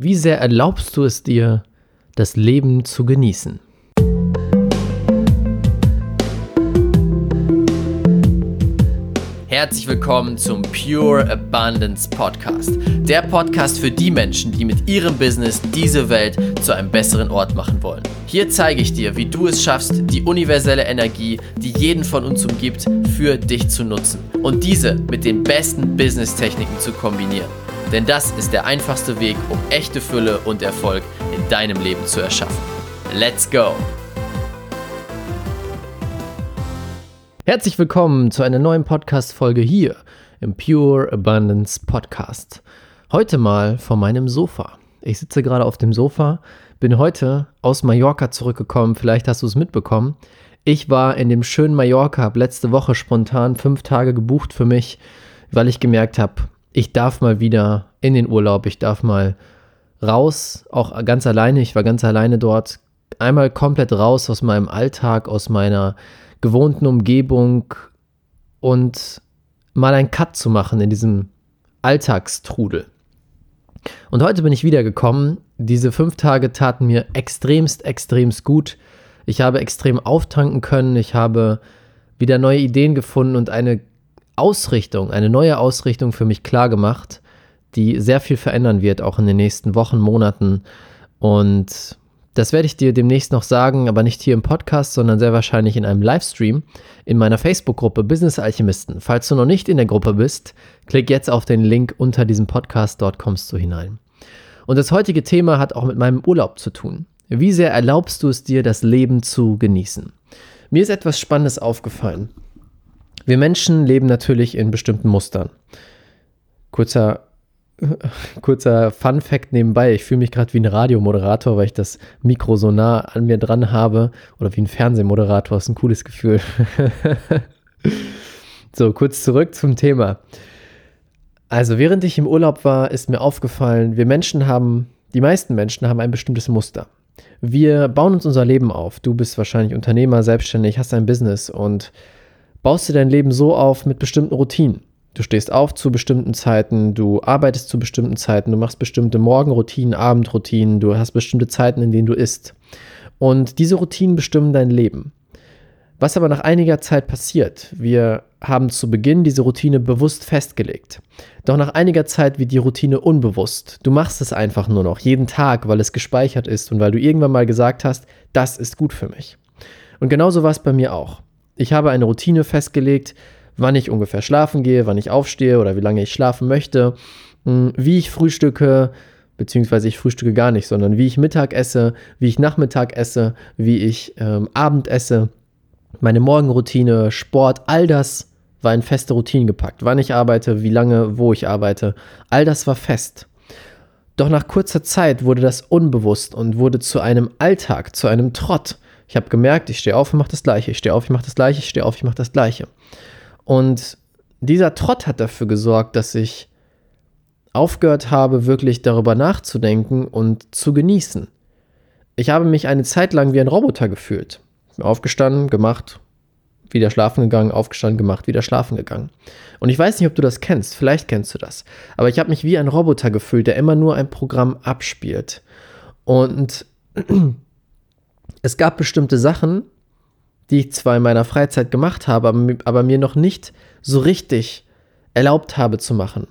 Wie sehr erlaubst du es dir, das Leben zu genießen? Herzlich willkommen zum Pure Abundance Podcast. Der Podcast für die Menschen, die mit ihrem Business diese Welt zu einem besseren Ort machen wollen. Hier zeige ich dir, wie du es schaffst, die universelle Energie, die jeden von uns umgibt, für dich zu nutzen und diese mit den besten Business-Techniken zu kombinieren. Denn das ist der einfachste Weg, um echte Fülle und Erfolg in deinem Leben zu erschaffen. Let's go! Herzlich willkommen zu einer neuen Podcast-Folge hier im Pure Abundance Podcast. Heute mal von meinem Sofa. Ich sitze gerade auf dem Sofa, bin heute aus Mallorca zurückgekommen. Vielleicht hast du es mitbekommen. Ich war in dem schönen Mallorca, habe letzte Woche spontan fünf Tage gebucht für mich, weil ich gemerkt habe, ich darf mal wieder in den Urlaub, ich darf mal raus, auch ganz alleine, ich war ganz alleine dort, einmal komplett raus aus meinem Alltag, aus meiner gewohnten Umgebung und mal einen Cut zu machen in diesem Alltagstrudel. Und heute bin ich wiedergekommen. Diese fünf Tage taten mir extremst, extremst gut. Ich habe extrem auftanken können. Ich habe wieder neue Ideen gefunden und eine Ausrichtung, eine neue Ausrichtung für mich klar gemacht, die sehr viel verändern wird, auch in den nächsten Wochen, Monaten. Und das werde ich dir demnächst noch sagen, aber nicht hier im Podcast, sondern sehr wahrscheinlich in einem Livestream in meiner Facebook-Gruppe Business Alchemisten. Falls du noch nicht in der Gruppe bist, klick jetzt auf den Link unter diesem Podcast, dort kommst du hinein. Und das heutige Thema hat auch mit meinem Urlaub zu tun. Wie sehr erlaubst du es dir, das Leben zu genießen? Mir ist etwas Spannendes aufgefallen. Wir Menschen leben natürlich in bestimmten Mustern. Kurzer, kurzer Fun Fact nebenbei. Ich fühle mich gerade wie ein Radiomoderator, weil ich das Mikro so nah an mir dran habe. Oder wie ein Fernsehmoderator. Das ist ein cooles Gefühl. so, kurz zurück zum Thema. Also, während ich im Urlaub war, ist mir aufgefallen, wir Menschen haben, die meisten Menschen haben ein bestimmtes Muster. Wir bauen uns unser Leben auf. Du bist wahrscheinlich Unternehmer, selbstständig, hast ein Business und baust du dein Leben so auf mit bestimmten Routinen. Du stehst auf zu bestimmten Zeiten, du arbeitest zu bestimmten Zeiten, du machst bestimmte Morgenroutinen, Abendroutinen, du hast bestimmte Zeiten, in denen du isst. Und diese Routinen bestimmen dein Leben. Was aber nach einiger Zeit passiert, wir haben zu Beginn diese Routine bewusst festgelegt. Doch nach einiger Zeit wird die Routine unbewusst. Du machst es einfach nur noch, jeden Tag, weil es gespeichert ist und weil du irgendwann mal gesagt hast, das ist gut für mich. Und genauso war es bei mir auch. Ich habe eine Routine festgelegt, wann ich ungefähr schlafen gehe, wann ich aufstehe oder wie lange ich schlafen möchte, hm, wie ich frühstücke, beziehungsweise ich frühstücke gar nicht, sondern wie ich Mittag esse, wie ich Nachmittag esse, wie ich ähm, Abend esse, meine Morgenroutine, Sport, all das war in feste Routinen gepackt. Wann ich arbeite, wie lange, wo ich arbeite, all das war fest. Doch nach kurzer Zeit wurde das unbewusst und wurde zu einem Alltag, zu einem Trott. Ich habe gemerkt, ich stehe auf und mache das Gleiche, ich stehe auf, ich mache das Gleiche, ich stehe auf, ich mache das Gleiche. Und dieser Trott hat dafür gesorgt, dass ich aufgehört habe, wirklich darüber nachzudenken und zu genießen. Ich habe mich eine Zeit lang wie ein Roboter gefühlt. Aufgestanden, gemacht, wieder schlafen gegangen, aufgestanden, gemacht, wieder schlafen gegangen. Und ich weiß nicht, ob du das kennst, vielleicht kennst du das, aber ich habe mich wie ein Roboter gefühlt, der immer nur ein Programm abspielt. Und es gab bestimmte Sachen, die ich zwar in meiner Freizeit gemacht habe, aber, mir noch nicht so richtig erlaubt habe zu machen.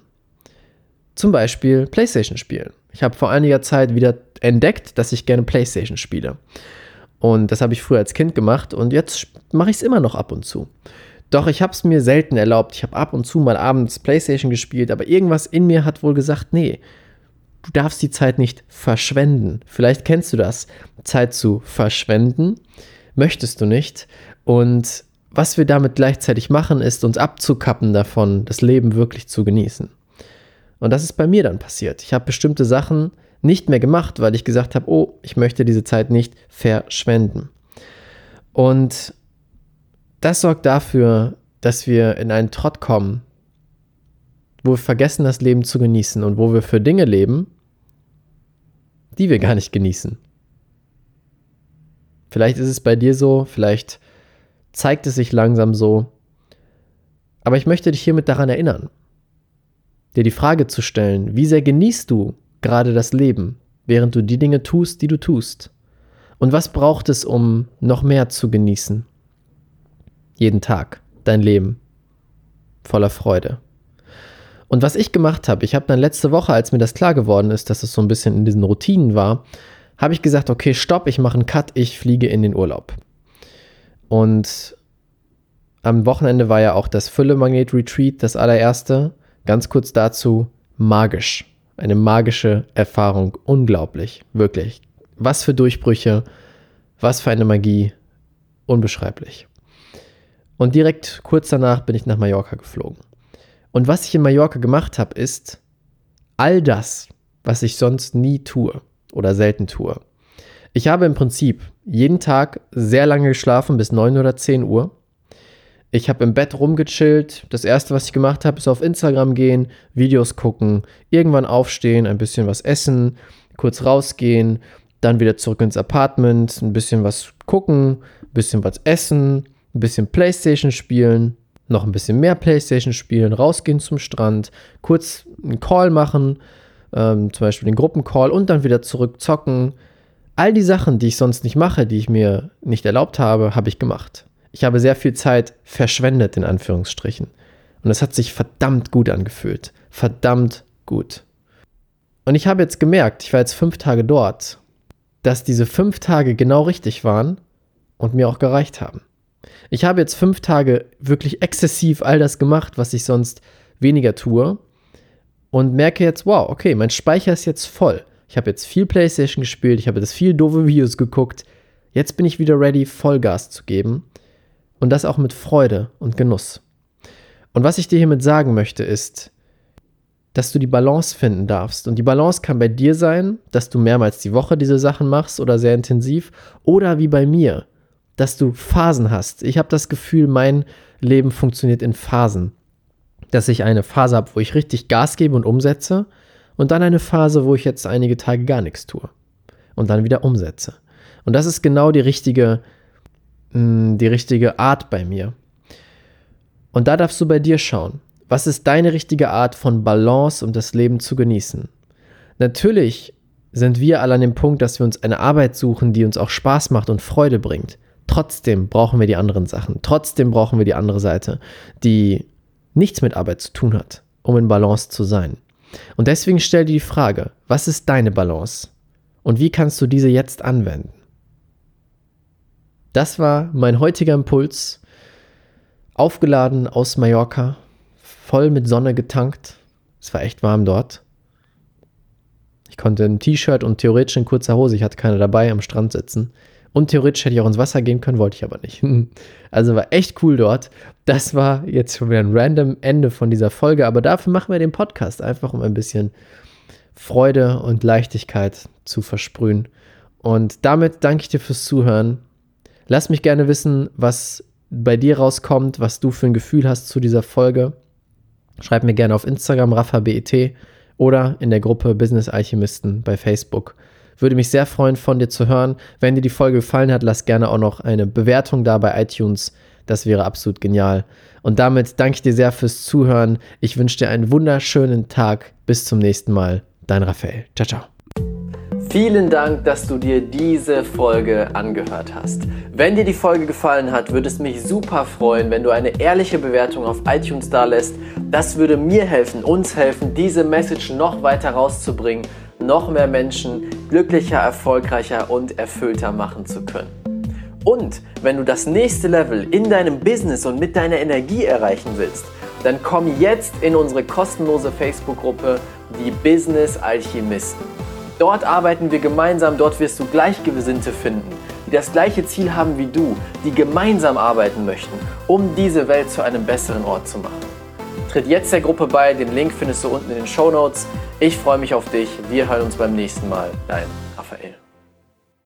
Zum Beispiel PlayStation spielen. Ich habe vor einiger Zeit wieder entdeckt, dass ich gerne PlayStation spiele. Und das habe ich früher als Kind gemacht und jetzt mache ich es immer noch ab und zu. Doch ich habe es mir selten erlaubt. Ich habe ab und zu mal abends PlayStation gespielt, aber irgendwas in mir hat wohl gesagt, nee, du darfst die Zeit nicht verschwenden. Vielleicht kennst du das. Zeit zu verschwenden möchtest du nicht. Und was wir damit gleichzeitig machen, ist uns abzukappen davon, das Leben wirklich zu genießen. Und das ist bei mir dann passiert. Ich habe bestimmte Sachen nicht mehr gemacht, weil ich gesagt habe, oh, ich möchte diese Zeit nicht verschwenden. Und das sorgt dafür, dass wir in einen Trott kommen, wo wir vergessen, das Leben zu genießen und wo wir für Dinge leben, die wir gar nicht genießen. Vielleicht ist es bei dir so, vielleicht zeigt es sich langsam so. Aber ich möchte dich hiermit daran erinnern, dir die Frage zu stellen, wie sehr genießt du gerade das Leben, während du die Dinge tust, die du tust? Und was braucht es, um noch mehr zu genießen? Jeden Tag, dein Leben, voller Freude. Und was ich gemacht habe, ich habe dann letzte Woche, als mir das klar geworden ist, dass es so ein bisschen in diesen Routinen war, habe ich gesagt, okay, stopp, ich mache einen Cut, ich fliege in den Urlaub. Und am Wochenende war ja auch das Fülle-Magnet-Retreat, das allererste. Ganz kurz dazu, magisch. Eine magische Erfahrung. Unglaublich, wirklich. Was für Durchbrüche, was für eine Magie. Unbeschreiblich. Und direkt kurz danach bin ich nach Mallorca geflogen. Und was ich in Mallorca gemacht habe, ist all das, was ich sonst nie tue oder selten tue. Ich habe im Prinzip jeden Tag sehr lange geschlafen, bis 9 oder 10 Uhr. Ich habe im Bett rumgechillt. Das erste, was ich gemacht habe, ist auf Instagram gehen, Videos gucken, irgendwann aufstehen, ein bisschen was essen, kurz rausgehen, dann wieder zurück ins Apartment, ein bisschen was gucken, ein bisschen was essen, ein bisschen Playstation spielen, noch ein bisschen mehr Playstation spielen, rausgehen zum Strand, kurz einen Call machen, ähm, zum Beispiel den Gruppencall und dann wieder zurück zocken. All die Sachen, die ich sonst nicht mache, die ich mir nicht erlaubt habe, habe ich gemacht. Ich habe sehr viel Zeit verschwendet, in Anführungsstrichen. Und es hat sich verdammt gut angefühlt. Verdammt gut. Und ich habe jetzt gemerkt, ich war jetzt fünf Tage dort, dass diese fünf Tage genau richtig waren und mir auch gereicht haben. Ich habe jetzt fünf Tage wirklich exzessiv all das gemacht, was ich sonst weniger tue. Und merke jetzt, wow, okay, mein Speicher ist jetzt voll. Ich habe jetzt viel PlayStation gespielt, ich habe jetzt viel doofe Videos geguckt. Jetzt bin ich wieder ready, Vollgas zu geben. Und das auch mit Freude und Genuss. Und was ich dir hiermit sagen möchte, ist, dass du die Balance finden darfst. Und die Balance kann bei dir sein, dass du mehrmals die Woche diese Sachen machst oder sehr intensiv. Oder wie bei mir, dass du Phasen hast. Ich habe das Gefühl, mein Leben funktioniert in Phasen. Dass ich eine Phase habe, wo ich richtig Gas gebe und umsetze und dann eine Phase, wo ich jetzt einige Tage gar nichts tue und dann wieder umsetze. Und das ist genau die richtige, mm, die richtige Art bei mir. Und da darfst du bei dir schauen. Was ist deine richtige Art von Balance, um das Leben zu genießen? Natürlich sind wir alle an dem Punkt, dass wir uns eine Arbeit suchen, die uns auch Spaß macht und Freude bringt. Trotzdem brauchen wir die anderen Sachen. Trotzdem brauchen wir die andere Seite, die nichts mit Arbeit zu tun hat, um in Balance zu sein. Und deswegen stell dir die Frage, was ist deine Balance? Und wie kannst du diese jetzt anwenden? Das war mein heutiger Impuls, aufgeladen aus Mallorca, voll mit Sonne getankt. Es war echt warm dort. Ich konnte ein T-Shirt und theoretisch in kurzer Hose, ich hatte keine dabei, am Strand sitzen. Und theoretisch hätte ich auch ins Wasser gehen können, wollte ich aber nicht. Also war echt cool dort. Das war jetzt schon wieder ein random Ende von dieser Folge, aber dafür machen wir den Podcast einfach, um ein bisschen Freude und Leichtigkeit zu versprühen. Und damit danke ich dir fürs Zuhören. Lass mich gerne wissen, was bei dir rauskommt, was du für ein Gefühl hast zu dieser Folge. Schreib mir gerne auf Instagram RaffaBET oder in der Gruppe Business Alchemisten bei Facebook. Würde mich sehr freuen, von dir zu hören. Wenn dir die Folge gefallen hat, lass gerne auch noch eine Bewertung da bei iTunes. Das wäre absolut genial. Und damit danke ich dir sehr fürs Zuhören. Ich wünsche dir einen wunderschönen Tag. Bis zum nächsten Mal. Dein Raphael. Ciao, ciao. Vielen Dank, dass du dir diese Folge angehört hast. Wenn dir die Folge gefallen hat, würde es mich super freuen, wenn du eine ehrliche Bewertung auf iTunes da lässt. Das würde mir helfen, uns helfen, diese Message noch weiter rauszubringen noch mehr Menschen glücklicher, erfolgreicher und erfüllter machen zu können. Und wenn du das nächste Level in deinem Business und mit deiner Energie erreichen willst, dann komm jetzt in unsere kostenlose Facebook-Gruppe Die Business Alchemisten. Dort arbeiten wir gemeinsam, dort wirst du Gleichgesinnte finden, die das gleiche Ziel haben wie du, die gemeinsam arbeiten möchten, um diese Welt zu einem besseren Ort zu machen. Tritt jetzt der Gruppe bei, den Link findest du unten in den Show Notes. Ich freue mich auf dich. Wir hören uns beim nächsten Mal. Dein